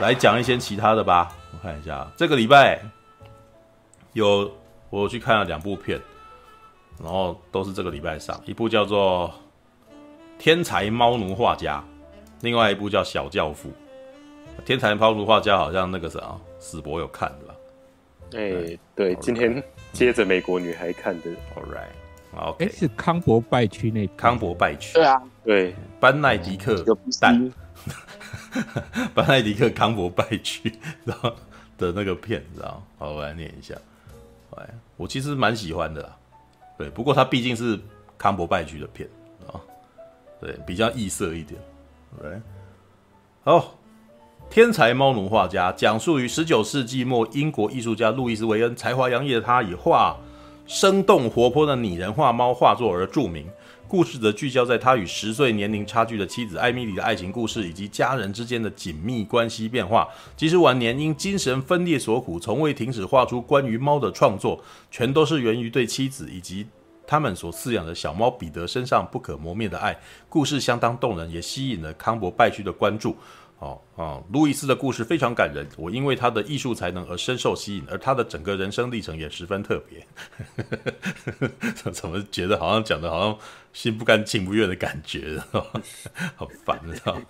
来讲一些其他的吧。我看一下，这个礼拜有我去看了两部片，然后都是这个礼拜上，一部叫做《天才猫奴画家》，另外一部叫《小教父》。《天才猫奴画家》好像那个啥，史博有看的吧？哎、欸，对，今天接着美国女孩看的。All right，好，哎，是康伯拜区那康伯拜区？对啊，对，班奈迪克蛋，班奈迪克康伯拜区，然后的那个片，知道？好，我来念一下。哎，我其实蛮喜欢的啦。对，不过它毕竟是康伯拜区的片啊，对，比较异色一点。对，好。天才猫奴画家讲述于十九世纪末，英国艺术家路易斯·维恩才华洋溢的他以画生动活泼的拟人化猫画作而著名。故事则聚焦在他与十岁年龄差距的妻子艾米丽的爱情故事，以及家人之间的紧密关系变化。即使晚年因精神分裂所苦，从未停止画出关于猫的创作，全都是源于对妻子以及他们所饲养的小猫彼得身上不可磨灭的爱。故事相当动人，也吸引了康伯拜区的关注。哦哦，路易斯的故事非常感人，我因为他的艺术才能而深受吸引，而他的整个人生历程也十分特别。怎么觉得好像讲的好像心不甘情不愿的感觉，好烦，知道吗？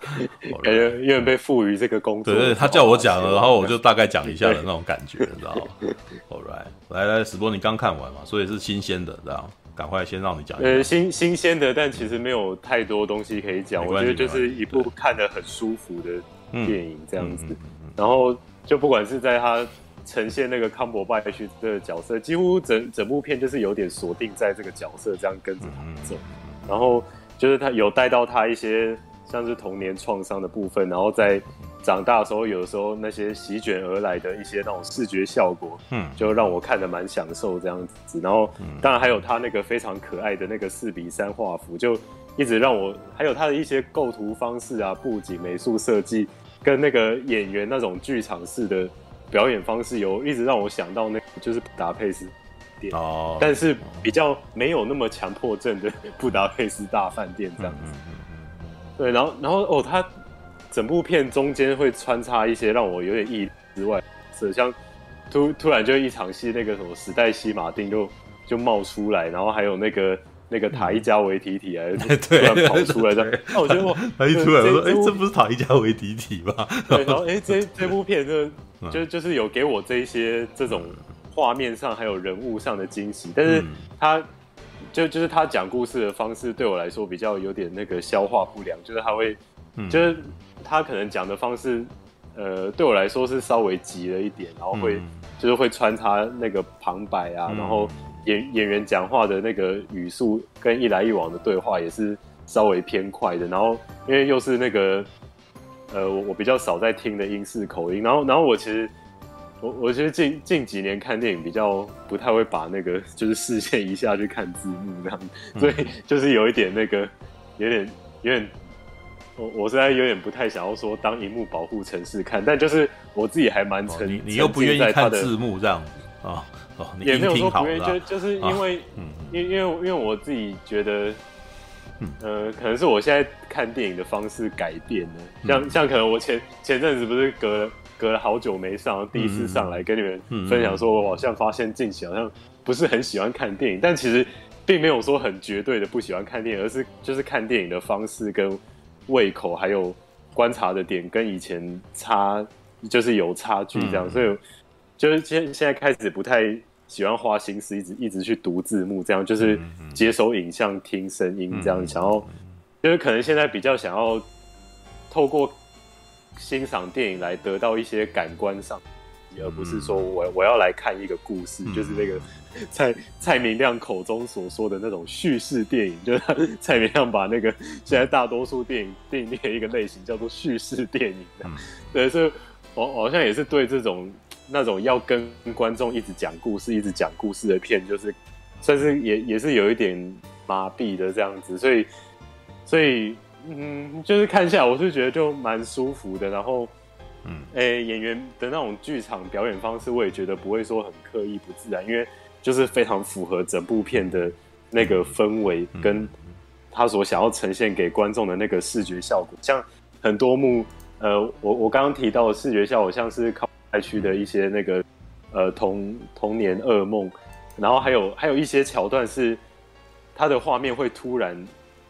感觉因为被赋予这个工作，对对，他叫我讲了，然后我就大概讲一下的那种感觉，你知道吗？All right，来来，史波，你刚看完嘛，所以是新鲜的，知道吗？赶快先让你讲。呃，新新鲜的，但其实没有太多东西可以讲。我觉得就是一部看得很舒服的电影这样子。然后就不管是在他呈现那个康伯拜区的角色，几乎整整部片就是有点锁定在这个角色，这样跟着他走。然后就是他有带到他一些像是童年创伤的部分，然后在。长大的时候，有的时候那些席卷而来的一些那种视觉效果，嗯，就让我看的蛮享受这样子。然后，当然还有他那个非常可爱的那个四比三画幅，就一直让我还有他的一些构图方式啊、布景、美术设计，跟那个演员那种剧场式的表演方式，有一直让我想到那个就是布达佩斯店哦，但是比较没有那么强迫症的布达佩斯大饭店这样子。对，然后，然后哦，他。整部片中间会穿插一些让我有点意之外，是像突突然就一场戏，那个什么时代西马丁就就冒出来，然后还有那个那个塔伊加维提提啊，突然跑出来的。那我觉得哇，他一出来说，哎，这不是塔伊加维提提吗？对，然后哎，这这部片就就就是有给我这一些这种画面上还有人物上的惊喜，但是他就就是他讲故事的方式对我来说比较有点那个消化不良，就是他会就是。他可能讲的方式，呃，对我来说是稍微急了一点，然后会、嗯、就是会穿插那个旁白啊，嗯、然后演演员讲话的那个语速跟一来一往的对话也是稍微偏快的，然后因为又是那个呃，我我比较少在听的英式口音，然后然后我其实我我其实近近几年看电影比较不太会把那个就是视线一下去看字幕这样，所以就是有一点那个有点有点。我我现在有点不太想要说当荧幕保护城市看，但就是我自己还蛮沉、哦，你你又不愿意看字幕这样子啊？哦，也没有说不愿意，就就是因为，因、为、因为因为我自己觉得，嗯、呃，可能是我现在看电影的方式改变了，像、嗯、像可能我前前阵子不是隔了隔了好久没上，第一次上来跟你们分享，说我好像发现近期好像不是很喜欢看电影，但其实并没有说很绝对的不喜欢看电影，而是就是看电影的方式跟。胃口还有观察的点跟以前差，就是有差距这样，嗯、所以就是现现在开始不太喜欢花心思一直一直去读字幕，这样就是接收影像听声音这样，想要就是可能现在比较想要透过欣赏电影来得到一些感官上。而不是说我我要来看一个故事，嗯、就是那个蔡蔡明亮口中所说的那种叙事电影，就是蔡明亮把那个现在大多数电影定义的一个类型叫做叙事电影。嗯、对，所以我好像也是对这种那种要跟观众一直讲故事、一直讲故事的片，就是算是也也是有一点麻痹的这样子。所以，所以嗯，就是看下来，我是觉得就蛮舒服的，然后。嗯，诶、欸，演员的那种剧场表演方式，我也觉得不会说很刻意不自然，因为就是非常符合整部片的那个氛围，跟他所想要呈现给观众的那个视觉效果。像很多幕呃，我我刚刚提到的视觉效果，像是靠爱区的一些那个呃童童年噩梦，然后还有还有一些桥段是它的画面会突然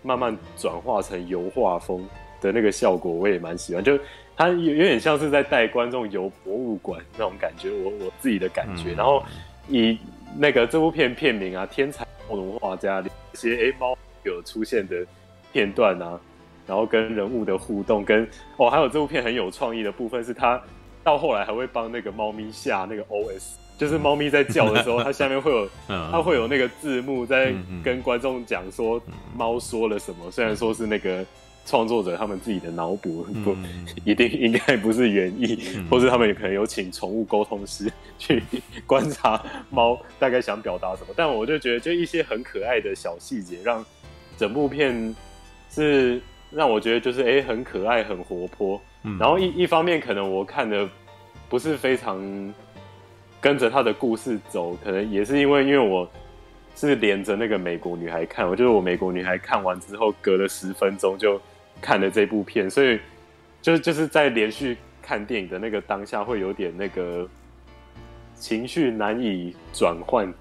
慢慢转化成油画风的那个效果，我也蛮喜欢。就它有有点像是在带观众游博物馆那种感觉，我我自己的感觉。嗯、然后以那个这部片片名啊，《天才猫奴画家》里一些哎猫有出现的片段啊。然后跟人物的互动，跟哦，还有这部片很有创意的部分是，它到后来还会帮那个猫咪下那个 OS，就是猫咪在叫的时候，它下面会有，它会有那个字幕在跟观众讲说猫说了什么。虽然说是那个创作者他们自己的脑补，不一定应该不是原意，或是他们也可能有请宠物沟通师去 观察猫大概想表达什么。但我就觉得，就一些很可爱的小细节，让整部片是。让我觉得就是哎、欸，很可爱，很活泼。嗯、然后一一方面，可能我看的不是非常跟着他的故事走，可能也是因为因为我是连着那个美国女孩看，我就是我美国女孩看完之后，隔了十分钟就看了这部片，所以就就是在连续看电影的那个当下，会有点那个情绪难以转换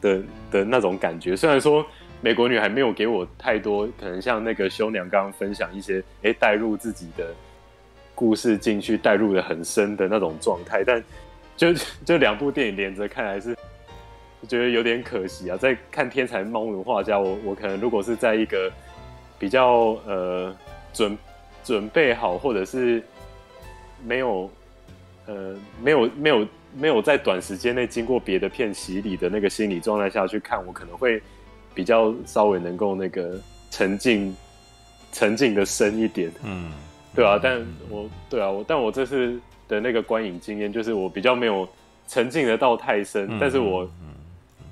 的的那种感觉。虽然说。美国女孩没有给我太多，可能像那个修娘刚刚分享一些，哎，带入自己的故事进去，带入的很深的那种状态。但就就两部电影连着看，还是觉得有点可惜啊。在看《天才猫奴画家》我，我我可能如果是在一个比较呃准准备好，或者是没有呃没有没有没有在短时间内经过别的片洗礼的那个心理状态下去看，我可能会。比较稍微能够那个沉浸，沉浸的深一点，嗯，对啊，但我对啊，我但我这次的那个观影经验就是我比较没有沉浸的到太深，嗯、但是我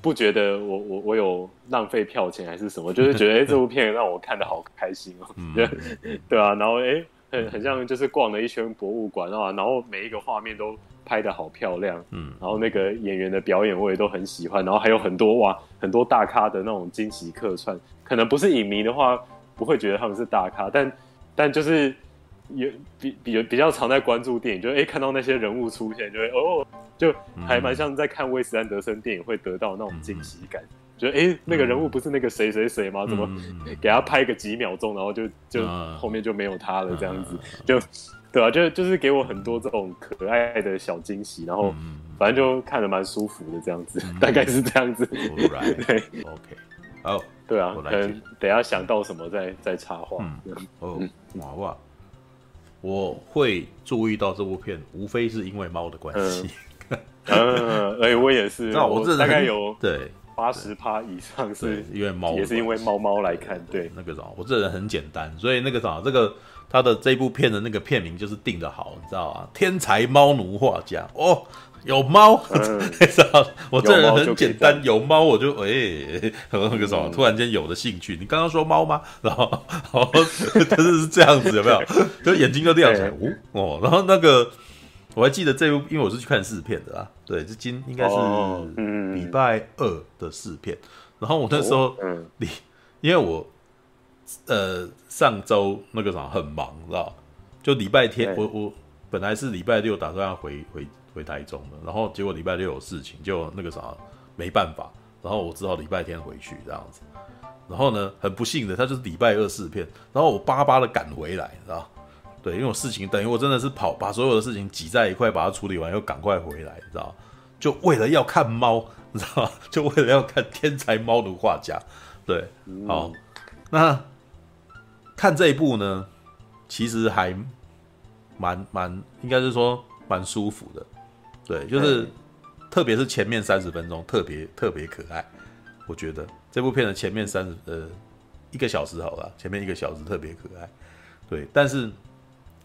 不觉得我我我有浪费票钱还是什么，就是觉得哎、欸、这部片让我看的好开心哦、喔，嗯、对啊，然后哎、欸、很很像就是逛了一圈博物馆啊，然后每一个画面都。拍的好漂亮，嗯，然后那个演员的表演我也都很喜欢，然后还有很多哇，很多大咖的那种惊喜客串，可能不是影迷的话不会觉得他们是大咖，但但就是有比比比较常在关注电影，就哎看到那些人物出现，就会哦，就还蛮像在看威斯安德森电影会得到那种惊喜感，觉得哎那个人物不是那个谁谁谁吗？怎么给他拍个几秒钟，然后就就后面就没有他了这样子，就。对啊，就就是给我很多这种可爱的小惊喜，然后反正就看着蛮舒服的这样子，嗯、大概是这样子。Right. 对，OK，好，oh, 对啊，可能等下想到什么再再插话。嗯，哦，娃娃，我会注意到这部片，无非是因为猫的关系。嗯，哎，我也是，那我这大概有对八十趴以上是因为猫，也是因为猫猫来看。对，那个啥，我这人很简单，所以那个啥，这个。他的这部片的那个片名就是定的好，你知道啊？天才猫奴画家哦，有猫，嗯、我这人很简单，有猫我就哎、欸，那个什么，突然间有了兴趣。你刚刚说猫吗？然后，然后就是是这样子，有没有？就眼睛就亮起来，哦哦。然后那个我还记得这部，因为我是去看试片的啊，对，这今应该是礼拜二的试片。然后我那时候，你、因为我。呃，上周那个啥很忙，知道？就礼拜天，我我本来是礼拜六打算要回回回台中的，然后结果礼拜六有事情，就那个啥没办法，然后我只好礼拜天回去这样子。然后呢，很不幸的，他就是礼拜二试片，然后我巴巴的赶回来，知道？对，因为我事情等于我真的是跑，把所有的事情挤在一块，把它处理完，又赶快回来，知道？就为了要看猫，你知道？就为了要看天才猫奴画家，对，好，嗯、那。看这一部呢，其实还蛮蛮，应该是说蛮舒服的，对，就是、欸、特别是前面三十分钟特别特别可爱，我觉得这部片的前面三十呃一个小时好了，前面一个小时特别可爱，对，但是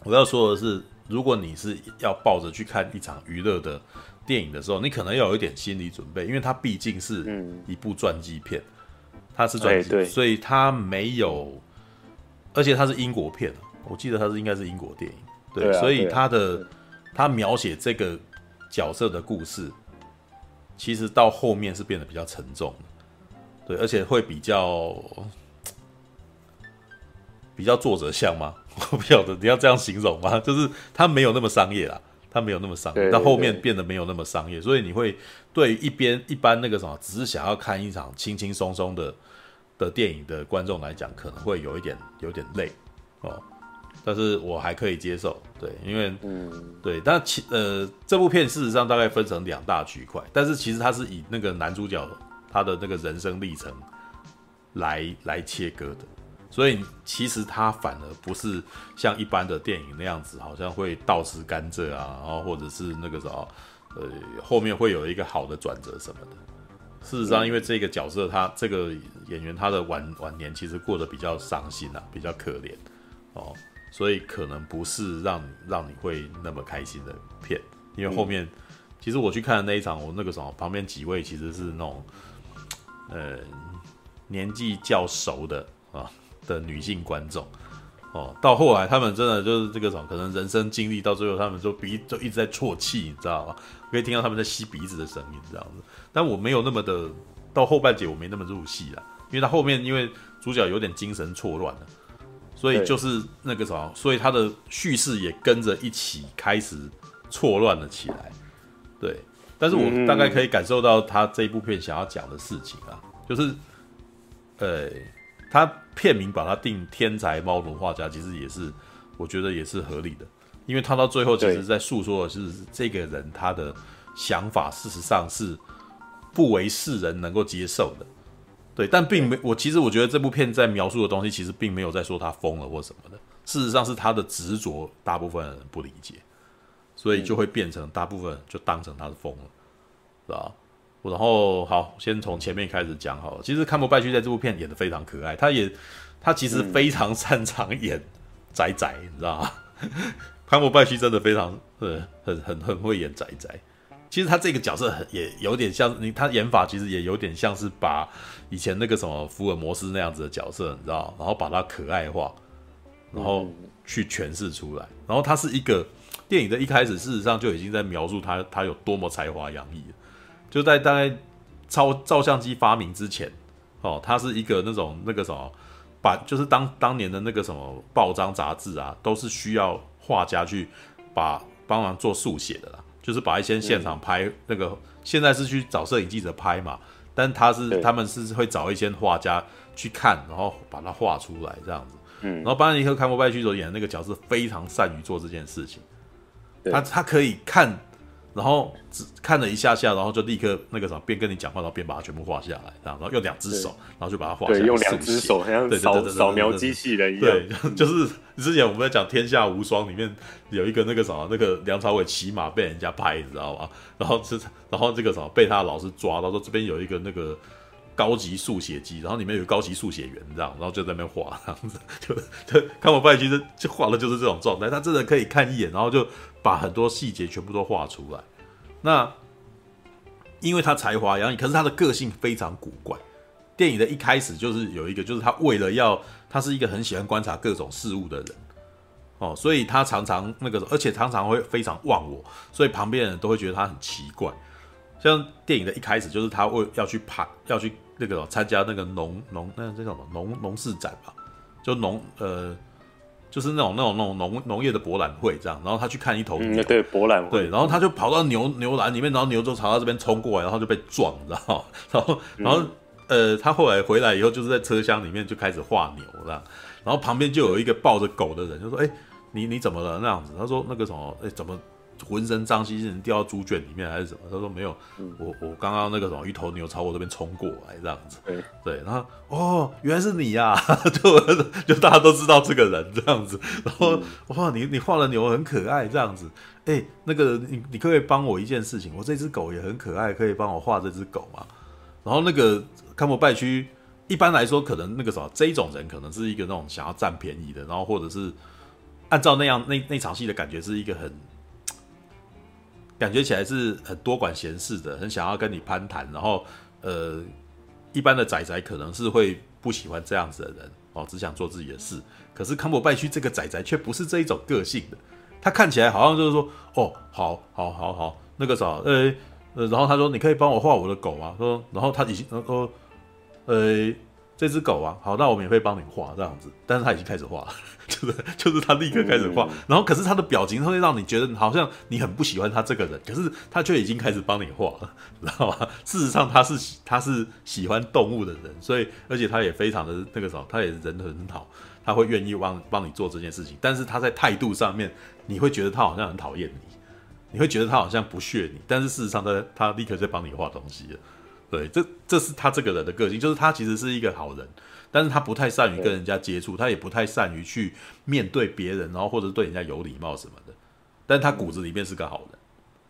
我要说的是，如果你是要抱着去看一场娱乐的电影的时候，你可能要有一点心理准备，因为它毕竟是一部传记片，嗯、它是传记，欸、所以它没有。而且它是英国片，我记得它是应该是英国电影，对，所以它的它描写这个角色的故事，其实到后面是变得比较沉重的，对，而且会比较比较作者像吗？我不晓得你要这样形容吗？就是他没有那么商业啦，他没有那么商业，到后面变得没有那么商业，所以你会对一边一般那个什么，只是想要看一场轻轻松松的的电影的观众来讲，可能会有一点有点累哦。但是我还可以接受，对，因为嗯，对，但其呃这部片事实上大概分成两大区块，但是其实它是以那个男主角他的那个人生历程来来切割的。所以其实他反而不是像一般的电影那样子，好像会倒吃甘蔗啊，然后或者是那个什么，呃，后面会有一个好的转折什么的。事实上，因为这个角色他这个演员他的晚晚年其实过得比较伤心啊，比较可怜哦，所以可能不是让你让你会那么开心的片。因为后面其实我去看的那一场，我那个什么旁边几位其实是那种呃年纪较熟的啊。的女性观众，哦，到后来他们真的就是这个种，可能人生经历到最后，他们就鼻就一直在啜泣，你知道吗？可以听到他们在吸鼻子的声音，这样子。但我没有那么的，到后半节我没那么入戏了，因为他后面因为主角有点精神错乱了，所以就是那个什么，所以他的叙事也跟着一起开始错乱了起来。对，但是我大概可以感受到他这一部片想要讲的事情啊，就是，呃。他片名把它定“天才猫奴画家”，其实也是，我觉得也是合理的，因为他到最后其实在诉说的是这个人他的想法，事实上是不为世人能够接受的，对，但并没我其实我觉得这部片在描述的东西，其实并没有在说他疯了或什么的，事实上是他的执着，大部分人不理解，所以就会变成大部分人就当成他是疯了，是吧？然后好，先从前面开始讲好了。其实坎伯拜区在这部片演的非常可爱，他也他其实非常擅长演宅宅，你知道吗？坎伯拜区真的非常呃很很很会演宅宅。其实他这个角色很也有点像你，他演法其实也有点像是把以前那个什么福尔摩斯那样子的角色，你知道，然后把他可爱化，然后去诠释出来。然后他是一个电影的一开始，事实上就已经在描述他他有多么才华洋溢。就在大概照照相机发明之前，哦，他是一个那种那个什么，把就是当当年的那个什么报章杂志啊，都是需要画家去把帮忙做速写的啦，就是把一些现场拍那个，现在是去找摄影记者拍嘛，但他是他们是会找一些画家去看，然后把它画出来这样子。嗯，然后班尼克·坎伯拜区所演的那个角色非常善于做这件事情，他他可以看。然后只看了一下下，然后就立刻那个什么，边跟你讲话，然后边把它全部画下来，然后用两只手，然后就把它画下来。对，用两只手，好像扫扫描机器人一样。对，就是之前我们在讲《天下无双》里面有一个那个什么，那个梁朝伟骑马被人家拍，你知道吧？然后是，然后这个什么被他的老师抓到，说这边有一个那个高级速写机，然后里面有高级速写员这样，然后就在那边画这样子，就就看我拜其实就画的就是这种状态，他真的可以看一眼，然后就。把很多细节全部都画出来，那因为他才华洋溢，可是他的个性非常古怪。电影的一开始就是有一个，就是他为了要，他是一个很喜欢观察各种事物的人，哦，所以他常常那个，而且常常会非常忘我，所以旁边人都会觉得他很奇怪。像电影的一开始，就是他为要去爬，要去那个参加那个农农那这叫什么？农农事展吧，就农呃。就是那种那种那种农农业的博览会这样，然后他去看一头牛，嗯、对博览会，对，然后他就跑到牛牛栏里面，然后牛就朝他这边冲过来，然后就被撞，你知道，然后然后、嗯、呃，他后来回来以后，就是在车厢里面就开始画牛这样，然后旁边就有一个抱着狗的人，就说：“哎，你你怎么了？”那样子，他说：“那个什么，哎，怎么？”浑身脏兮兮，人掉到猪圈里面还是什么？他说没有，嗯、我我刚刚那个什么一头牛朝我这边冲过来这样子，对对，然后哦，原来是你呀、啊，就就大家都知道这个人这样子，然后哇、嗯，你你画的牛很可爱这样子，哎，那个你你可不可以帮我一件事情？我这只狗也很可爱，可以帮我画这只狗吗？然后那个坎伯拜区一般来说可能那个什么这一种人可能是一个那种想要占便宜的，然后或者是按照那样那那场戏的感觉是一个很。感觉起来是很多管闲事的，很想要跟你攀谈，然后，呃，一般的仔仔可能是会不喜欢这样子的人哦，只想做自己的事。可是康伯拜区这个仔仔却不是这一种个性的，他看起来好像就是说，哦，好，好，好，好，那个啥，呃，呃，然后他说，你可以帮我画我的狗吗？说，然后他已经，呃，呃，这只狗啊，好，那我免费帮你画这样子。但是他已经开始画了，就是就是他立刻开始画，然后可是他的表情会让你觉得好像你很不喜欢他这个人，可是他却已经开始帮你画了，知道吗？事实上他是他是喜欢动物的人，所以而且他也非常的那个什么，他也人很好，他会愿意帮帮你做这件事情。但是他在态度上面，你会觉得他好像很讨厌你，你会觉得他好像不屑你，但是事实上他他立刻在帮你画东西了。对，这这是他这个人的个性，就是他其实是一个好人，但是他不太善于跟人家接触，他也不太善于去面对别人，然后或者对人家有礼貌什么的。但他骨子里面是个好人。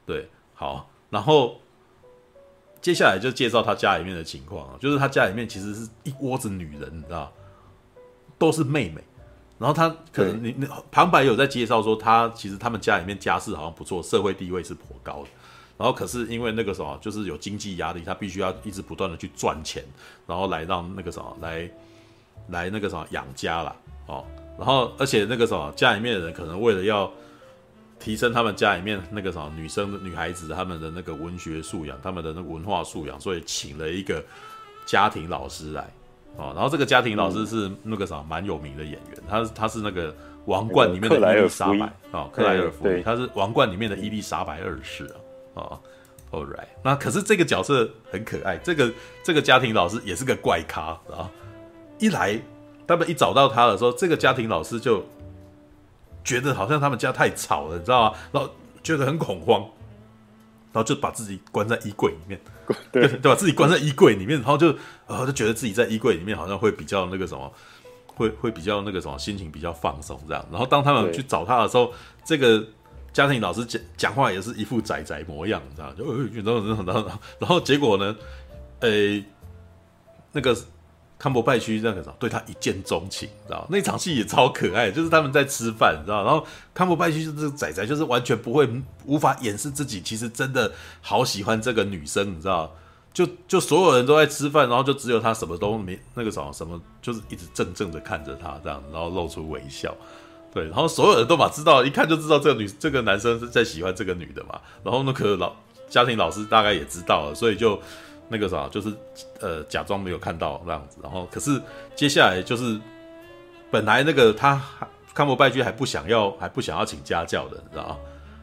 对，好，然后接下来就介绍他家里面的情况啊，就是他家里面其实是一窝子女人，你知道，都是妹妹。然后他可能你你旁白有在介绍说，他其实他们家里面家世好像不错，社会地位是颇高的。然后可是因为那个什么，就是有经济压力，他必须要一直不断的去赚钱，然后来让那个什么来来那个什么养家啦。哦。然后而且那个什么家里面的人可能为了要提升他们家里面那个什么女生女孩子他们的那个文学素养，他们的那个文化素养，所以请了一个家庭老师来哦。然后这个家庭老师是那个什么蛮有名的演员，他他是那个《王冠》里面的伊丽莎白哦，克莱尔福伊，他是《王冠》里面的伊丽莎白二世啊。哦，All right，那可是这个角色很可爱，这个这个家庭老师也是个怪咖啊。一来，他们一找到他的时候，这个家庭老师就觉得好像他们家太吵了，你知道吗？然后觉得很恐慌，然后就把自己关在衣柜里面，对，对吧？自己关在衣柜里面，然后就然后就觉得自己在衣柜里面好像会比较那个什么，会会比较那个什么，心情比较放松这样。然后当他们去找他的时候，这个。家庭老师讲讲话也是一副仔仔模样，你知道就然后然后然后然后结果呢，呃、那个康伯拜区那个什么对他一见钟情，你知道那场戏也超可爱，就是他们在吃饭，你知道，然后康伯拜区就是仔仔，就是完全不会无法掩饰自己，其实真的好喜欢这个女生，你知道，就就所有人都在吃饭，然后就只有他什么都没那个什么什么，就是一直怔怔的看着他这样，然后露出微笑。对，然后所有人都把知道，一看就知道这个女这个男生是在喜欢这个女的嘛。然后那个老家庭老师大概也知道了，所以就那个啥，就是呃假装没有看到那样子。然后可是接下来就是本来那个他康伯拜区还不想要还不想要请家教的，你知道吗？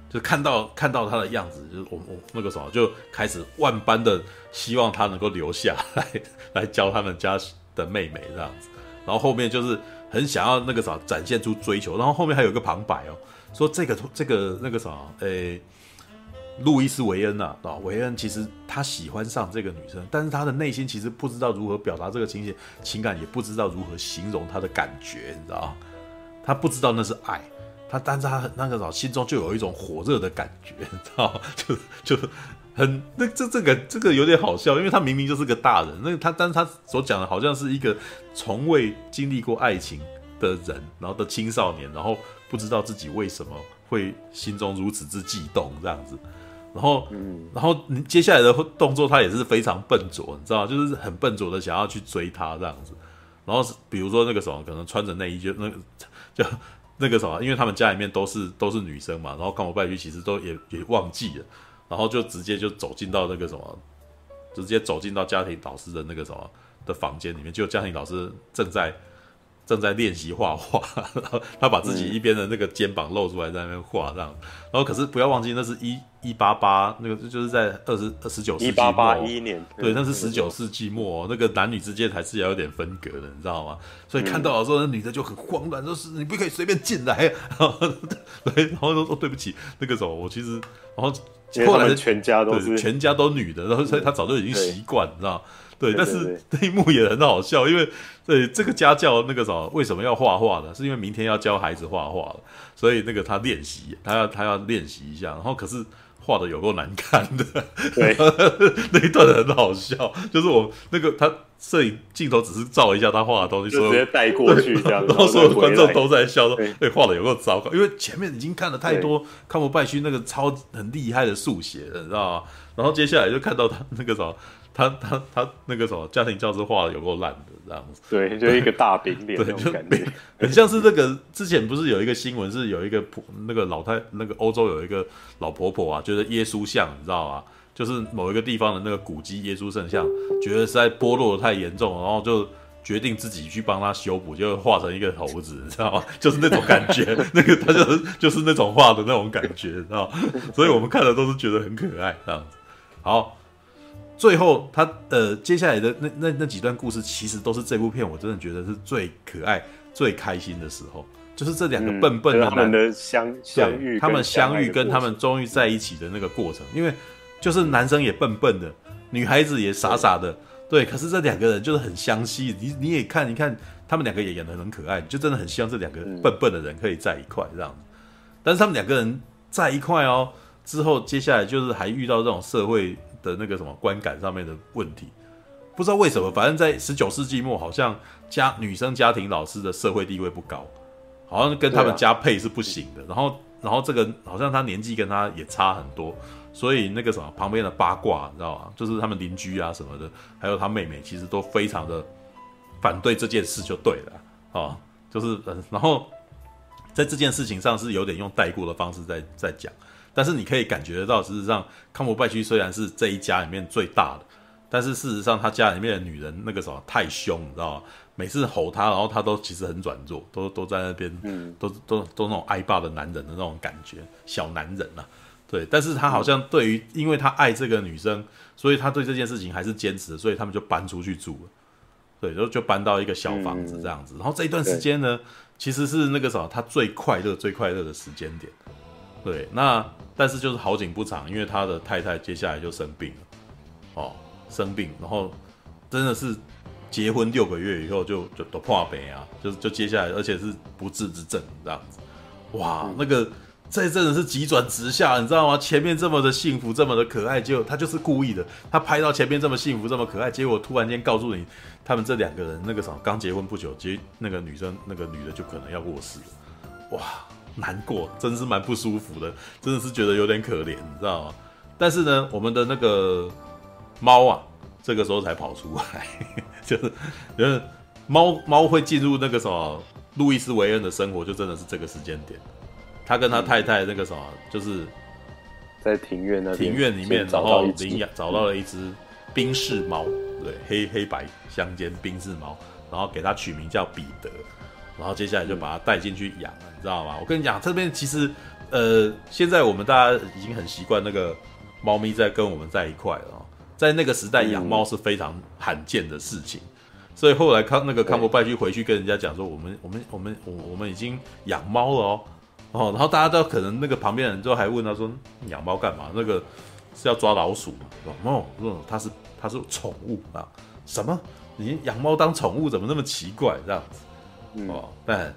就看到看到他的样子，就我我那个什么就开始万般的希望他能够留下来来教他们家的妹妹这样子。然后后面就是。很想要那个啥展现出追求，然后后面还有个旁白哦，说这个这个那个啥，诶，路易斯维恩呐，啊，维恩其实他喜欢上这个女生，但是他的内心其实不知道如何表达这个情节情感，也不知道如何形容他的感觉，你知道他不知道那是爱，他但是他那个啥心中就有一种火热的感觉，你知道就就。很那这这个这个有点好笑，因为他明明就是个大人，那他但是他所讲的好像是一个从未经历过爱情的人，然后的青少年，然后不知道自己为什么会心中如此之悸动这样子，然后然后接下来的动作他也是非常笨拙，你知道就是很笨拙的想要去追他这样子，然后比如说那个什么可能穿着内衣就那个就那个什么，因为他们家里面都是都是女生嘛，然后康伯拜去其实都也也忘记了。然后就直接就走进到那个什么，直接走进到家庭导师的那个什么的房间里面，就家庭导师正在正在练习画画，然 后他把自己一边的那个肩膀露出来在那边画这样，然后可是不要忘记那是一一八八那个就是在二十二十九世纪末，一八八一年，对，那是十九世纪末，那个男女之间还是要有点分隔的，你知道吗？所以看到的时候，那女的就很慌乱，就是你不可以随便进来，然 后对，然后说说对不起，那个什么我其实然后。后来的全家都是全家都女的，然后所以他早就已经习惯，你知道？对，但是那一幕也很好笑，因为对这个家教那个什么为什么要画画呢？是因为明天要教孩子画画了，所以那个他练习，他要他要练习一下，然后可是。画的有够难看的，对，那一段很好笑，就是我那个他摄影镜头只是照一下他画的东西，就直接带过去这样，然后所有观众都在笑说，哎，画的有够糟糕，因为前面已经看了太多康伯拜区那个超很厉害的速写了，你知道吗？然后接下来就看到他那个什么。他他他那个什么家庭教师画的有够烂的这样子，对，就一个大饼脸那种感觉，很像是那个之前不是有一个新闻，是有一个婆那个老太那个欧洲有一个老婆婆啊，觉得耶稣像你知道吗？就是某一个地方的那个古迹耶稣圣像，觉得实在剥落的太严重，然后就决定自己去帮他修补，就画成一个猴子，你知道吗？就是那种感觉，那个他就是就是那种画的那种感觉，知道吗？所以我们看的都是觉得很可爱这样子。好，最后他呃接下来的那那那几段故事，其实都是这部片我真的觉得是最可爱、最开心的时候，就是这两个笨笨的男、嗯、他们的相相遇，他们相遇跟他们终于在一起的那个过程，因为就是男生也笨笨的，女孩子也傻傻的。对，可是这两个人就是很相吸，你你也看，你看他们两个也演的很可爱，就真的很希望这两个笨笨的人可以在一块这样子。但是他们两个人在一块哦，之后接下来就是还遇到这种社会的那个什么观感上面的问题，不知道为什么，反正在十九世纪末，好像家女生家庭老师的社会地位不高，好像跟他们家配是不行的。然后然后这个好像他年纪跟他也差很多。所以那个什么旁边的八卦，你知道吗？就是他们邻居啊什么的，还有他妹妹，其实都非常的反对这件事，就对了哦。就是嗯，然后在这件事情上是有点用代过的方式在在讲，但是你可以感觉得到，事实上康伯拜区虽然是这一家里面最大的，但是事实上他家里面的女人那个什么太凶，你知道吗？每次吼他，然后他都其实很软弱，都都在那边，嗯，都都都那种挨霸的男人的那种感觉，小男人啊。对，但是他好像对于，因为他爱这个女生，所以他对这件事情还是坚持，所以他们就搬出去住了。对，就就搬到一个小房子这样子。然后这一段时间呢，其实是那个什么，他最快乐、最快乐的时间点。对，那但是就是好景不长，因为他的太太接下来就生病了。哦，生病，然后真的是结婚六个月以后就就都破病啊，就就接下来，而且是不治之症这样子。哇，那个。这真的是急转直下，你知道吗？前面这么的幸福，这么的可爱，结果他就是故意的。他拍到前面这么幸福，这么可爱，结果突然间告诉你，他们这两个人那个什么刚结婚不久，结那个女生那个女的就可能要过世了。哇，难过，真是蛮不舒服的，真的是觉得有点可怜，你知道吗？但是呢，我们的那个猫啊，这个时候才跑出来，就是就是猫猫会进入那个什么路易斯维恩的生活，就真的是这个时间点。他跟他太太那个什么，就是在庭院那庭院里面，然后领养找到了一只宾士猫，对，黑黑白相间宾士猫，然后给它取名叫彼得，然后接下来就把它带进去养了，你知道吗？我跟你讲，这边其实呃，现在我们大家已经很习惯那个猫咪在跟我们在一块了，在那个时代养猫是非常罕见的事情，所以后来康那个康伯拜区回去跟人家讲说，我们我们我们我我们已经养猫了哦。哦，然后大家都可能那个旁边人都还问他说：“养猫干嘛？那个是要抓老鼠吗？”哦，说他是他是宠物啊？什么？你养猫当宠物怎么那么奇怪这样子？哦，但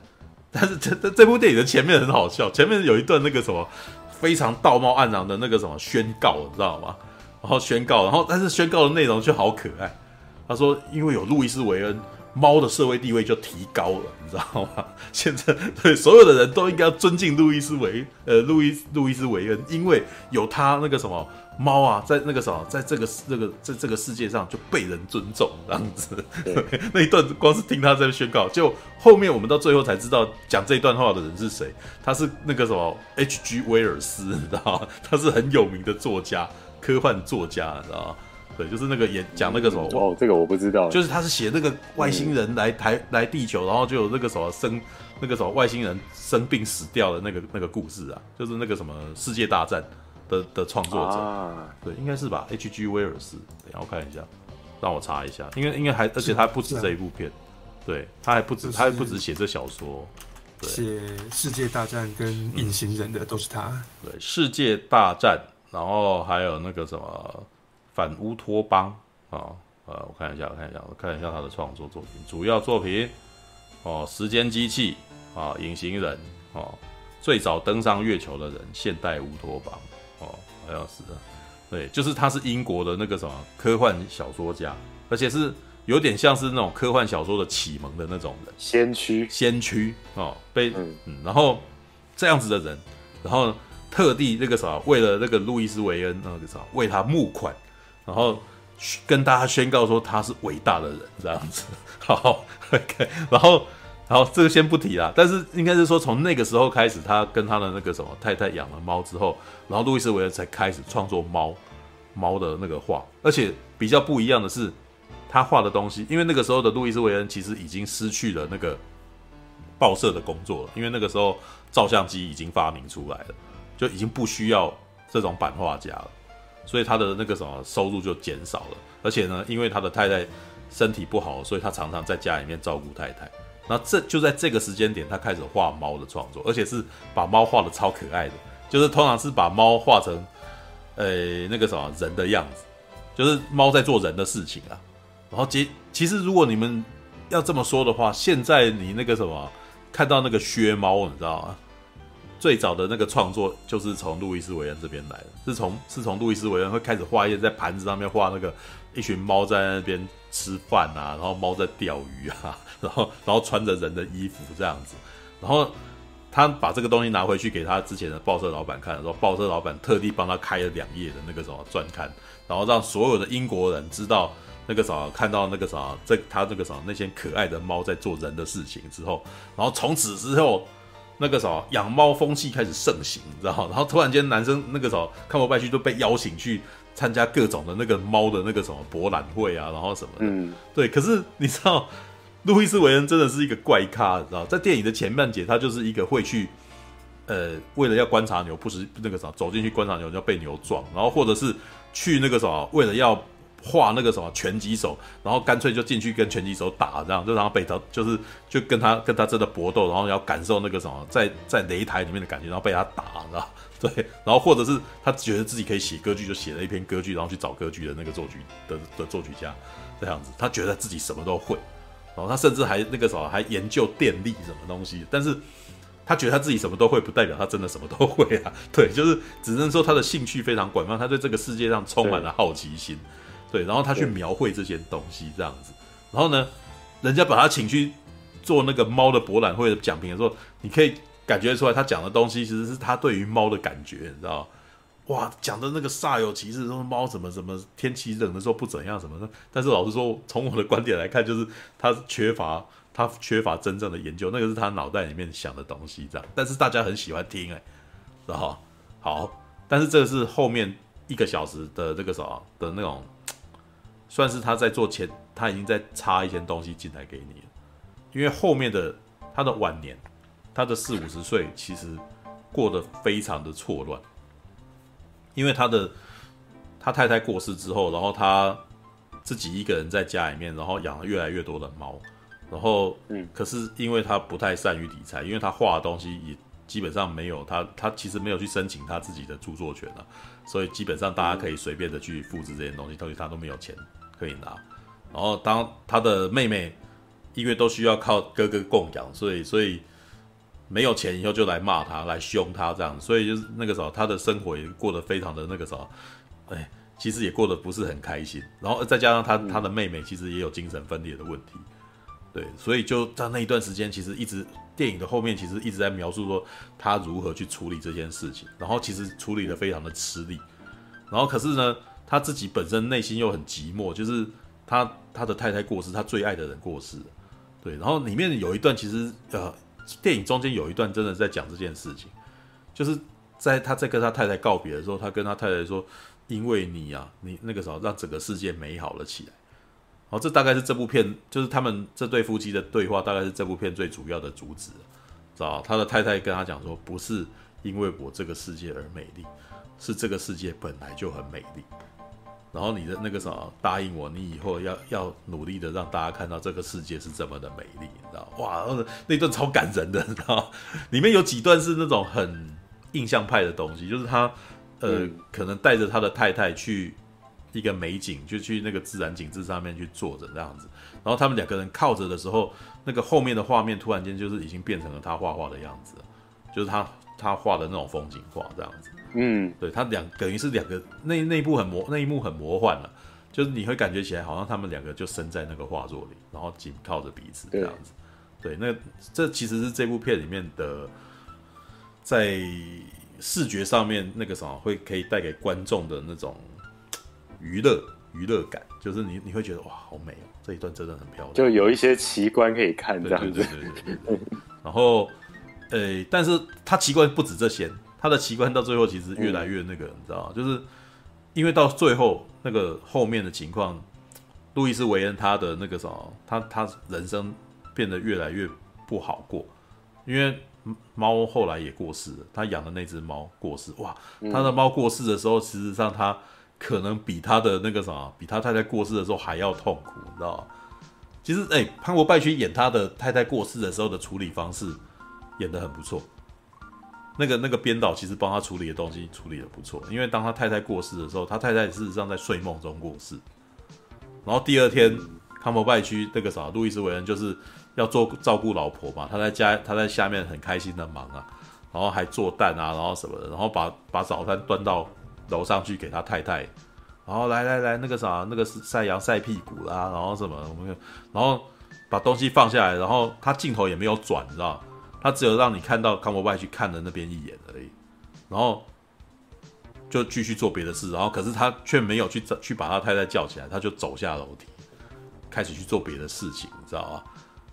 但是这这部电影的前面很好笑，前面有一段那个什么非常道貌岸然的那个什么宣告，你知道吗？然后宣告，然后但是宣告的内容却好可爱。他说：“因为有路易斯维恩。”猫的社会地位就提高了，你知道吗？现在对所有的人都应该要尊敬路易斯维呃路易路易斯维恩，因为有他那个什么猫啊，在那个什么，在这个这个在这个世界上就被人尊重这样子。那一段光是听他在宣告，就后面我们到最后才知道讲这一段话的人是谁，他是那个什么 H.G. 威尔斯，你知道吗？他是很有名的作家，科幻作家，你知道吗？对，就是那个演讲那个什么哦，这个我不知道，就是他是写那个外星人来台、嗯、来地球，然后就有那个什么生那个什么外星人生病死掉的那个那个故事啊，就是那个什么世界大战的的创作者，啊、对，应该是吧？H.G. 威尔斯，等一下我看一下，让我查一下，因为因为还而且他不止这一部片，对，他还不止、就是、他还不止写这小说，写世界大战跟隐形人的都是他，对，世界大战，然后还有那个什么。反乌托邦。啊，呃，我看一下，我看一下，我看一下他的创作作品，主要作品哦，时间机器啊，隐形人哦，最早登上月球的人，现代乌托邦。哦，好像是的，对，就是他是英国的那个什么科幻小说家，而且是有点像是那种科幻小说的启蒙的那种人，先驱，先驱哦，被嗯，嗯，然后这样子的人，然后特地那个啥，为了那个路易斯维恩那个啥，为他募款。然后跟大家宣告说他是伟大的人，这样子。好，OK。然后，然后这个先不提啦。但是应该是说，从那个时候开始，他跟他的那个什么太太养了猫之后，然后路易斯维恩才开始创作猫猫的那个画。而且比较不一样的是，他画的东西，因为那个时候的路易斯·韦恩其实已经失去了那个报社的工作了，因为那个时候照相机已经发明出来了，就已经不需要这种版画家了，所以他的那个什么收入就减少了。而且呢，因为他的太太身体不好，所以他常常在家里面照顾太太。那这就在这个时间点，他开始画猫的创作，而且是把猫画得超可爱的，就是通常是把猫画成，呃，那个什么人的样子，就是猫在做人的事情啊。然后其其实如果你们要这么说的话，现在你那个什么看到那个靴猫，你知道吗？最早的那个创作就是从路易斯维恩这边来的，是从是从路易斯维恩会开始画一些在盘子上面画那个一群猫在那边吃饭啊，然后猫在钓鱼啊，然后然后穿着人的衣服这样子，然后他把这个东西拿回去给他之前的报社老板看的时候，报社老板特地帮他开了两页的那个什么专刊，然后让所有的英国人知道。那个啥，看到那个啥，这他这个啥，那些可爱的猫在做人的事情之后，然后从此之后，那个啥养猫风气开始盛行，你知道？然后突然间，男生那个啥，康伯拜去都被邀请去参加各种的那个猫的那个什么博览会啊，然后什么的。嗯，对。可是你知道，路易斯韦恩真的是一个怪咖，你知道？在电影的前半节，他就是一个会去，呃，为了要观察牛，不是那个啥，走进去观察牛就要被牛撞，然后或者是去那个啥，为了要。画那个什么拳击手，然后干脆就进去跟拳击手打，这样就然后被他就是就跟他跟他真的搏斗，然后要感受那个什么在在擂台里面的感觉，然后被他打，知道对，然后或者是他觉得自己可以写歌剧，就写了一篇歌剧，然后去找歌剧的那个作曲的的作曲家这样子，他觉得自己什么都会，然后他甚至还那个什么还研究电力什么东西，但是 他觉得他自己什么都会，不代表他真的什么都会啊，对，就是只能说他的兴趣非常广泛，他对这个世界上充满了好奇心。对，然后他去描绘这些东西这样子，然后呢，人家把他请去做那个猫的博览会的讲评的时候，你可以感觉出来，他讲的东西其实是他对于猫的感觉，你知道哇，讲的那个煞有其事，说猫怎么怎么天气冷的时候不怎样什么的。但是老实说，从我的观点来看，就是他缺乏他缺乏真正的研究，那个是他脑袋里面想的东西这样。但是大家很喜欢听哎，然后好，但是这个是后面一个小时的这个什么的那种。算是他在做前，他已经在插一些东西进来给你了，因为后面的他的晚年，他的四五十岁其实过得非常的错乱，因为他的他太太过世之后，然后他自己一个人在家里面，然后养了越来越多的猫，然后嗯，可是因为他不太善于理财，因为他画的东西也基本上没有他，他其实没有去申请他自己的著作权了，所以基本上大家可以随便的去复制这些东西，东西他都没有钱。可以拿，然后当他的妹妹因为都需要靠哥哥供养，所以所以没有钱以后就来骂他，来凶他这样，所以就是那个时候他的生活也过得非常的那个时候，哎，其实也过得不是很开心。然后再加上他他的妹妹其实也有精神分裂的问题，对，所以就在那一段时间，其实一直电影的后面其实一直在描述说他如何去处理这件事情，然后其实处理得非常的吃力，然后可是呢。他自己本身内心又很寂寞，就是他他的太太过世，他最爱的人过世，对。然后里面有一段，其实呃，电影中间有一段真的在讲这件事情，就是在他在跟他太太告别的时候，他跟他太太说：“因为你啊，你那个时候让整个世界美好了起来。”然后这大概是这部片，就是他们这对夫妻的对话，大概是这部片最主要的主旨，知道他的太太跟他讲说：“不是因为我这个世界而美丽，是这个世界本来就很美丽。”然后你的那个什么答应我，你以后要要努力的让大家看到这个世界是这么的美丽，你知道？哇，那段超感人的，你知道？里面有几段是那种很印象派的东西，就是他呃、嗯、可能带着他的太太去一个美景，就去那个自然景致上面去坐着这样子，然后他们两个人靠着的时候，那个后面的画面突然间就是已经变成了他画画的样子，就是他他画的那种风景画这样子。嗯，对，他两等于是两个那那一部很魔那一幕很魔幻了，就是你会感觉起来好像他们两个就生在那个画作里，然后紧靠着彼此这样子。对，那这其实是这部片里面的在视觉上面那个什么会可以带给观众的那种娱乐娱乐感，就是你你会觉得哇好美哦，这一段真的很漂亮，就有一些奇观可以看这样子。对对对对对然后，呃，但是它奇观不止这些。他的奇观到最后其实越来越那个，嗯、你知道吗？就是因为到最后那个后面的情况，路易斯维恩他的那个什么，他他人生变得越来越不好过，因为猫后来也过世了，他养的那只猫过世，哇，他的猫过世的时候，事实上他可能比他的那个什么，比他太太过世的时候还要痛苦，你知道吗？其实，哎，潘国拜区演他的太太过世的时候的处理方式演的很不错。那个那个编导其实帮他处理的东西处理的不错，因为当他太太过世的时候，他太太事实上在睡梦中过世。然后第二天，康伯拜区那个啥，路易斯韦恩就是要做照顾老婆嘛，他在家他在下面很开心的忙啊，然后还做蛋啊，然后什么的，然后把把早餐端到楼上去给他太太。然后来来来，那个啥，那个是晒阳晒屁股啦，然后什么，我们，然后把东西放下来，然后他镜头也没有转，你知道，他只有让你看到康伯拜去看了那边一眼而已，然后就继续做别的事，然后可是他却没有去去把他太太叫起来，他就走下楼梯，开始去做别的事情，你知道吗？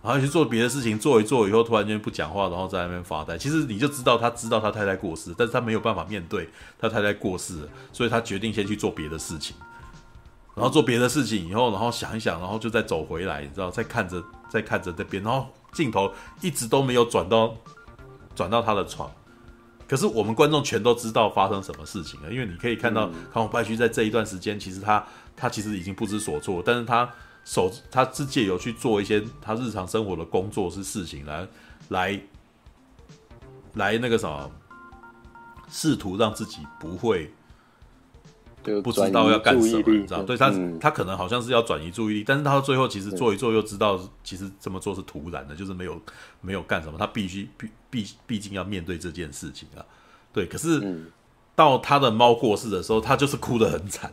然后去做别的事情，做一做以后，突然间不讲话，然后在那边发呆。其实你就知道他知道他太太过世，但是他没有办法面对他太太过世，所以他决定先去做别的事情。然后做别的事情以后，然后想一想，然后就再走回来，你知道，再看着再看着那边，然后镜头一直都没有转到转到他的床。可是我们观众全都知道发生什么事情了，因为你可以看到康伯拜区在这一段时间，其实他他其实已经不知所措，但是他。手，他是借由去做一些他日常生活的工作是事情来，来，来那个什么，试图让自己不会，不知道要干什么，你知道？对他，他可能好像是要转移注意力，但是他到最后其实做一做又知道，其实这么做是突然的，就是没有没有干什么，他必须必必毕竟要面对这件事情啊。对，可是到他的猫过世的时候，他就是哭得很惨。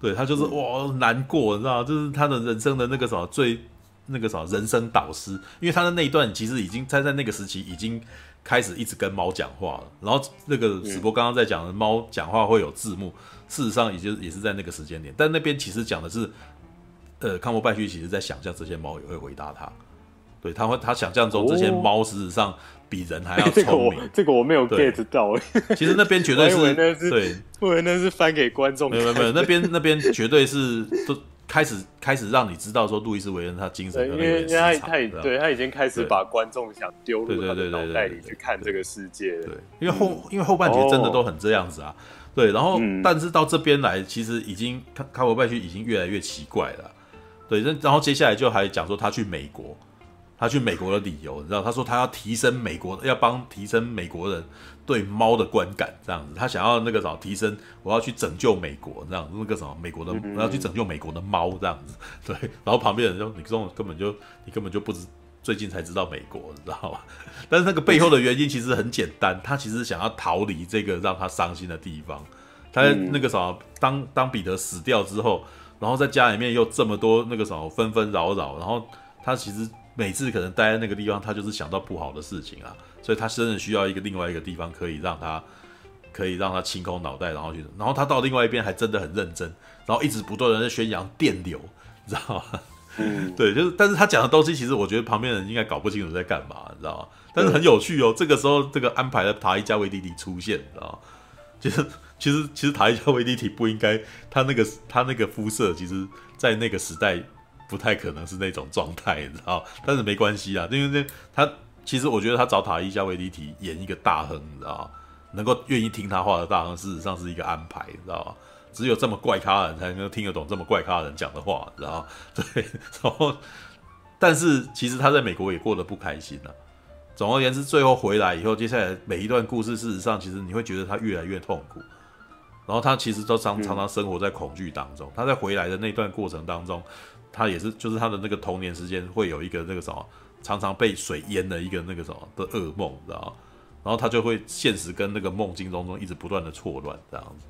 对他就是哇难过，你知道？就是他的人生的那个什么最那个什么人生导师，因为他的那一段其实已经他在那个时期已经开始一直跟猫讲话了。然后那个史波刚刚在讲的猫讲话会有字幕，事实上也就也是在那个时间点。但那边其实讲的是，呃，康伯拜区其实在想象这些猫也会回答他，对他会他想象中这些猫事实上。比人还要 聪明，这个我，这个我没有 get 到。其实那边绝对是，是对，我以为那是翻给观众。没有没有，那边那边绝对是都开始开始让你知道说路易斯维恩他精神，因为因为他他对他已经开始把观众想丢入他的脑袋里去看这个世界了。对，因为后因为后半节真的都很这样子啊。对，然后但是到这边来，其实已经卡卡伯拜区已经越来越奇怪了。对，然后接下来就还讲说他去美国。他去美国的理由，你知道？他说他要提升美国，要帮提升美国人对猫的观感，这样子。他想要那个什么提升，我要去拯救美国，这样那个什么美国的，我要去拯救美国的猫，这样子。对，然后旁边人就你这种根本就你根本就不知，最近才知道美国，你知道吗？但是那个背后的原因其实很简单，他其实想要逃离这个让他伤心的地方。他那个什么，当当彼得死掉之后，然后在家里面又这么多那个什么纷纷扰扰，然后他其实。每次可能待在那个地方，他就是想到不好的事情啊，所以他真的需要一个另外一个地方，可以让他，可以让他清空脑袋，然后去，然后他到另外一边还真的很认真，然后一直不断的在宣扬电流，你知道吗？嗯，对，就是，但是他讲的东西，其实我觉得旁边人应该搞不清楚在干嘛，你知道吗？但是很有趣哦，这个时候这个安排了塔伊加维迪提出现，你知道吗？其实，其实，其实塔伊加维迪提不应该，他那个他那个肤色，其实，在那个时代。不太可能是那种状态，你知道？但是没关系啊，因为那他其实我觉得他找塔伊加维迪提演一个大亨，你知道？能够愿意听他话的大亨，事实上是一个安排，你知道？只有这么怪咖的人才能够听得懂这么怪咖的人讲的话，你知道？对，然后但是其实他在美国也过得不开心了啊。总而言之，最后回来以后，接下来每一段故事，事实上其实你会觉得他越来越痛苦。然后他其实都常常常生活在恐惧当中。他在回来的那段过程当中。他也是，就是他的那个童年时间会有一个那个什么，常常被水淹的一个那个什么的噩梦，知道？然后他就会现实跟那个梦境当中一直不断的错乱这样子。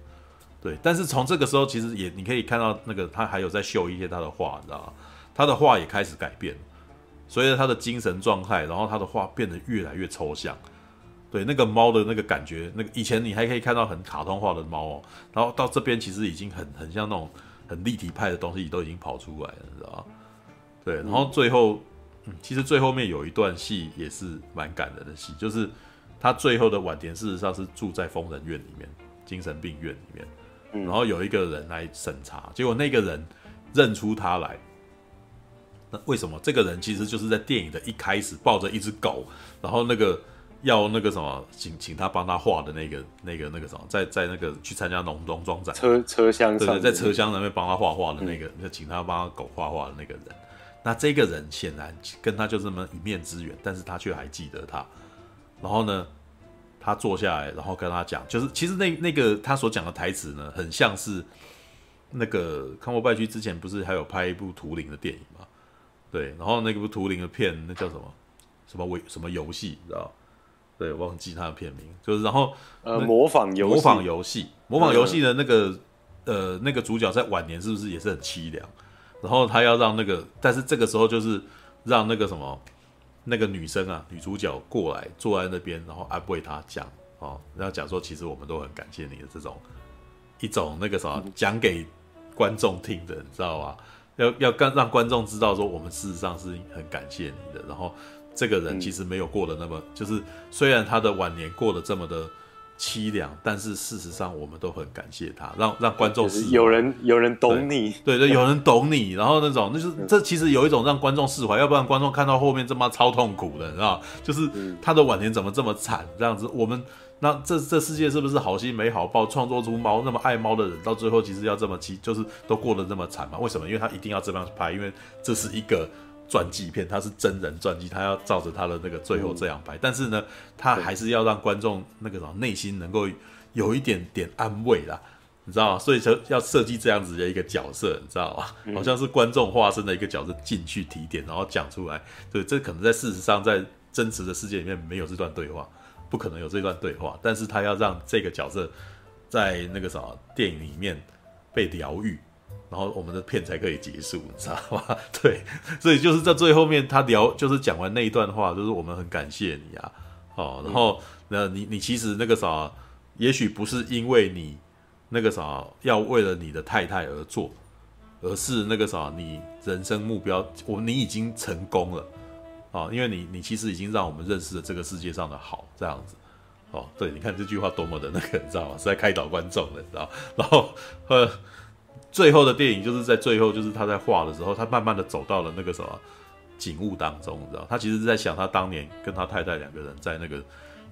对，但是从这个时候其实也你可以看到那个他还有在秀一些他的画，你知道？他的画也开始改变，随着他的精神状态，然后他的画变得越来越抽象。对，那个猫的那个感觉，那个以前你还可以看到很卡通化的猫哦，然后到这边其实已经很很像那种。很立体派的东西都已经跑出来了，你知道？对，然后最后，嗯，其实最后面有一段戏也是蛮感人的戏，就是他最后的晚田事实上是住在疯人院里面，精神病院里面，嗯然后有一个人来审查，结果那个人认出他来。那为什么这个人其实就是在电影的一开始抱着一只狗，然后那个要那个什么请请他帮他画的那个那个那个什么，在在那个去参加农农庄展车车厢对对，在车厢那边帮他画画的那个，就、嗯、请他帮他狗画画的那个人。那这个人显然跟他就这么一面之缘，但是他却还记得他。然后呢，他坐下来，然后跟他讲，就是其实那那个他所讲的台词呢，很像是那个康伯拜区之前不是还有拍一部图灵的电影吗？对，然后那部图灵的片那叫什么什么为什么游戏，你知道？对，我忘记他的片名，就是然后呃模仿游模仿游戏模仿游戏的那个呃那个主角在晚年是不是也是很凄凉？然后他要让那个，但是这个时候就是让那个什么，那个女生啊，女主角过来坐在那边，然后安慰他讲哦，然后讲说其实我们都很感谢你的这种一种那个什么讲给观众听的，你知道吧？要要让让观众知道说我们事实上是很感谢你的。然后这个人其实没有过得那么，就是虽然他的晚年过得这么的。凄凉，但是事实上我们都很感谢他，让让观众。有人有人懂你，对对，对，有人懂你，然后那种那就是这其实有一种让观众释怀，要不然观众看到后面这么超痛苦的，你知道就是他的晚年怎么这么惨，这样子，我们那这这世界是不是好心没好报，创作出猫那么爱猫的人，到最后其实要这么凄，就是都过得这么惨嘛？为什么？因为他一定要这样拍，因为这是一个。传记片，他是真人传记，他要照着他的那个最后这样拍，嗯、但是呢，他还是要让观众那个什么内心能够有一点点安慰啦，你知道吗？所以说要设计这样子的一个角色，你知道吗？嗯、好像是观众化身的一个角色进去提点，然后讲出来。对，这可能在事实上在真实的世界里面没有这段对话，不可能有这段对话，但是他要让这个角色在那个什么电影里面被疗愈。然后我们的片才可以结束，你知道吗？对，所以就是在最后面，他聊就是讲完那一段话，就是我们很感谢你啊，哦，然后那你你其实那个啥，也许不是因为你那个啥要为了你的太太而做，而是那个啥你人生目标，我你已经成功了啊，因为你你其实已经让我们认识了这个世界上的好，这样子，哦，对，你看这句话多么的那个，你知道吗？是在开导观众的，你知道，然后呃。最后的电影就是在最后，就是他在画的时候，他慢慢的走到了那个什么景物当中，你知道，他其实是在想他当年跟他太太两个人在那个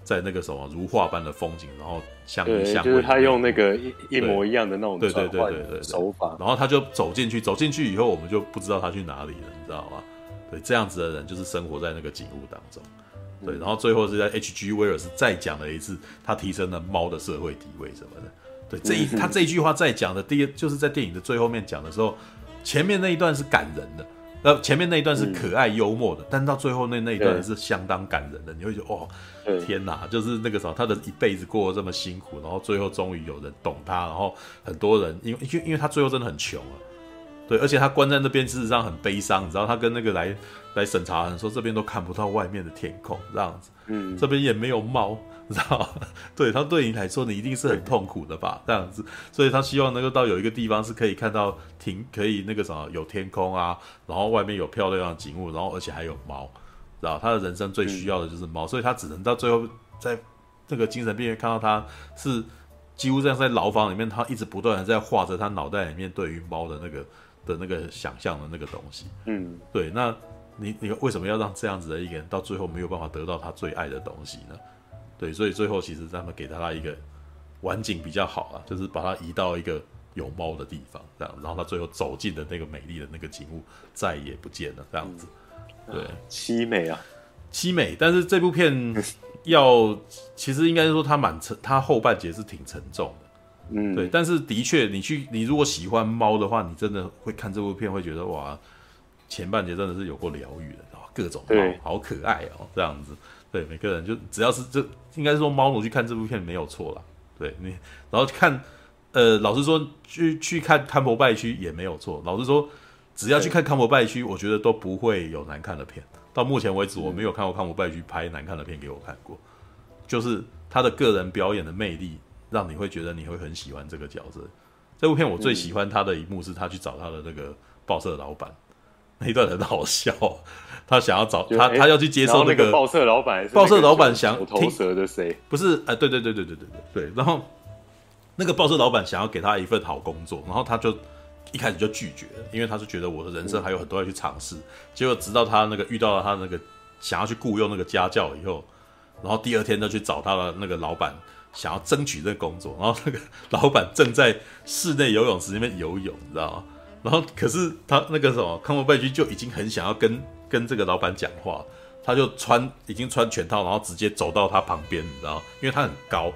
在那个什么如画般的风景，然后相依相偎，就是他用那个一一模一样的那种对对对对对手法，然后他就走进去，走进去以后，我们就不知道他去哪里了，你知道吗？对，这样子的人就是生活在那个景物当中，对，然后最后是在 H.G. 威尔斯再讲了一次，他提升了猫的社会地位什么的。对，这一他这一句话在讲的第一，就是在电影的最后面讲的时候，前面那一段是感人的，呃，前面那一段是可爱幽默的，但到最后那那一段是相当感人的，你会觉得哦，天哪，就是那个时候他的一辈子过得这么辛苦，然后最后终于有人懂他，然后很多人因为因为因为他最后真的很穷啊，对，而且他关在那边事实上很悲伤，你知道他跟那个来来审查的人说，这边都看不到外面的天空这样子，嗯，这边也没有猫。知道，对他对你来说，你一定是很痛苦的吧？这样子，所以他希望能够到有一个地方是可以看到天，可以那个什么有天空啊，然后外面有漂亮的景物，然后而且还有猫，知道他的人生最需要的就是猫，所以他只能到最后在那个精神病院看到他是几乎这样在牢房里面，他一直不断的在画着他脑袋里面对于猫的那个的那个想象的那个东西。嗯，对，那你你为什么要让这样子的一个人到最后没有办法得到他最爱的东西呢？对，所以最后其实他们给他一个晚景比较好啊，就是把它移到一个有猫的地方，这样，然后他最后走进的那个美丽的那个景物再也不见了，这样子。对，凄美啊，凄美。但是这部片要其实应该说它蛮沉，它后半截是挺沉重的。嗯，对。但是的确，你去你如果喜欢猫的话，你真的会看这部片会觉得哇，前半截真的是有过疗愈的，各种猫好可爱哦，这样子。对，每个人就只要是这，应该是说猫奴去看这部片没有错啦。对你，然后看，呃，老实说，去去看康伯拜区也没有错。老实说，只要去看康伯拜区，我觉得都不会有难看的片。到目前为止，我没有看过康伯拜区拍难看的片给我看过。就是他的个人表演的魅力，让你会觉得你会很喜欢这个角色。这部片我最喜欢他的一幕是他去找他的那个报社老板。那段很好笑他想要找他他要去接受那个报社老板报社老板想不是哎对对对对对对对。然后那个报社老板想要给他一份好工作然后他就一开始就拒绝了因为他是觉得我的人生还有很多要去尝试。结果直到他那个遇到了他那个想要去雇佣那个家教以后然后第二天就去找他的那个老板想要争取这个工作然后那个 老板正在室内游泳池里面游泳你知道吗？然后可是他那个什么康伯拜区就已经很想要跟跟这个老板讲话，他就穿已经穿全套，然后直接走到他旁边，你知道？因为他很高。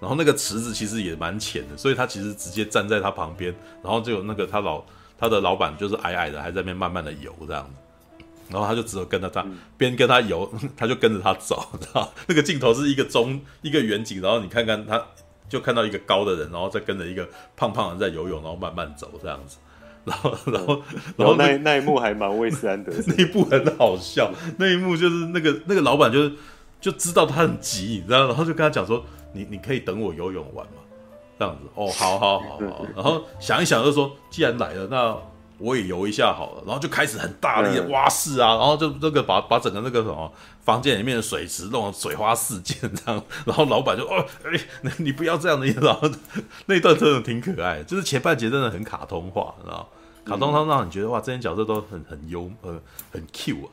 然后那个池子其实也蛮浅的，所以他其实直接站在他旁边，然后就有那个他老他的老板就是矮矮的，还在那边慢慢的游这样子，然后他就只有跟着他，边跟他游，他就跟着他走，知 道那个镜头是一个中一个远景，然后你看看他，就看到一个高的人，然后再跟着一个胖胖的在游泳，然后慢慢走这样子，然后然后然后那那一幕还蛮卫斯安德森，那一幕很好笑，那一幕就是那个那个老板就是就知道他很急，你知道，然后就跟他讲说。你你可以等我游泳完吗？这样子哦，好好好好。然后想一想，就说既然来了，那我也游一下好了。然后就开始很大力的蛙式啊，然后就这个把把整个那个什么房间里面的水池弄得水花四溅这样。然后老板就哦，哎，你不要这样的，然后 那一段真的挺可爱，就是前半节真的很卡通化，知道卡通它让你觉得哇，这些角色都很很优呃很 Q 啊。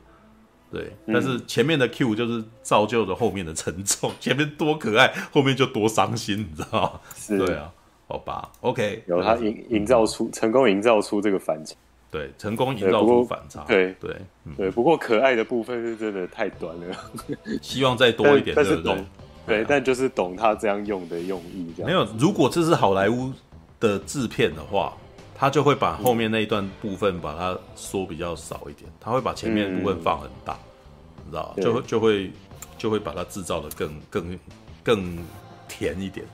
对，但是前面的 Q 就是造就了后面的沉重，前面多可爱，后面就多伤心，你知道吗？是，对啊，好吧，OK，有他营营造出成功营造出这个反差，对，成功营造出反差，对。对对，不过可爱的部分是真的太短了，希望再多一点，但是懂，对，但就是懂他这样用的用意，这样。没有。如果这是好莱坞的制片的话。他就会把后面那一段部分把它缩比较少一点，他会把前面的部分放很大，嗯、你知道就会就会就会把它制造的更更更甜一点，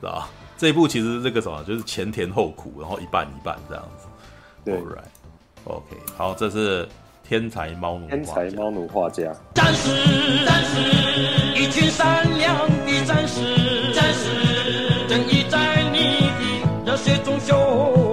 知道这一部其实这个什么，就是前甜后苦，然后一半一半这样子。对，Alright, OK，好，这是天才猫奴，天才猫奴画家，战士，战士，一群善良的战士，战士，正义在你的热血中秀。